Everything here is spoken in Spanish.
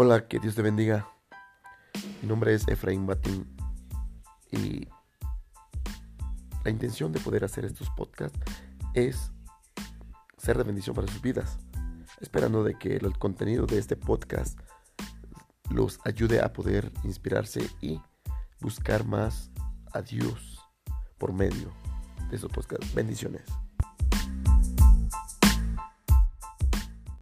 Hola, que Dios te bendiga. Mi nombre es Efraín Batín y la intención de poder hacer estos podcasts es ser de bendición para sus vidas, esperando de que el contenido de este podcast los ayude a poder inspirarse y buscar más a Dios por medio de estos podcasts. Bendiciones.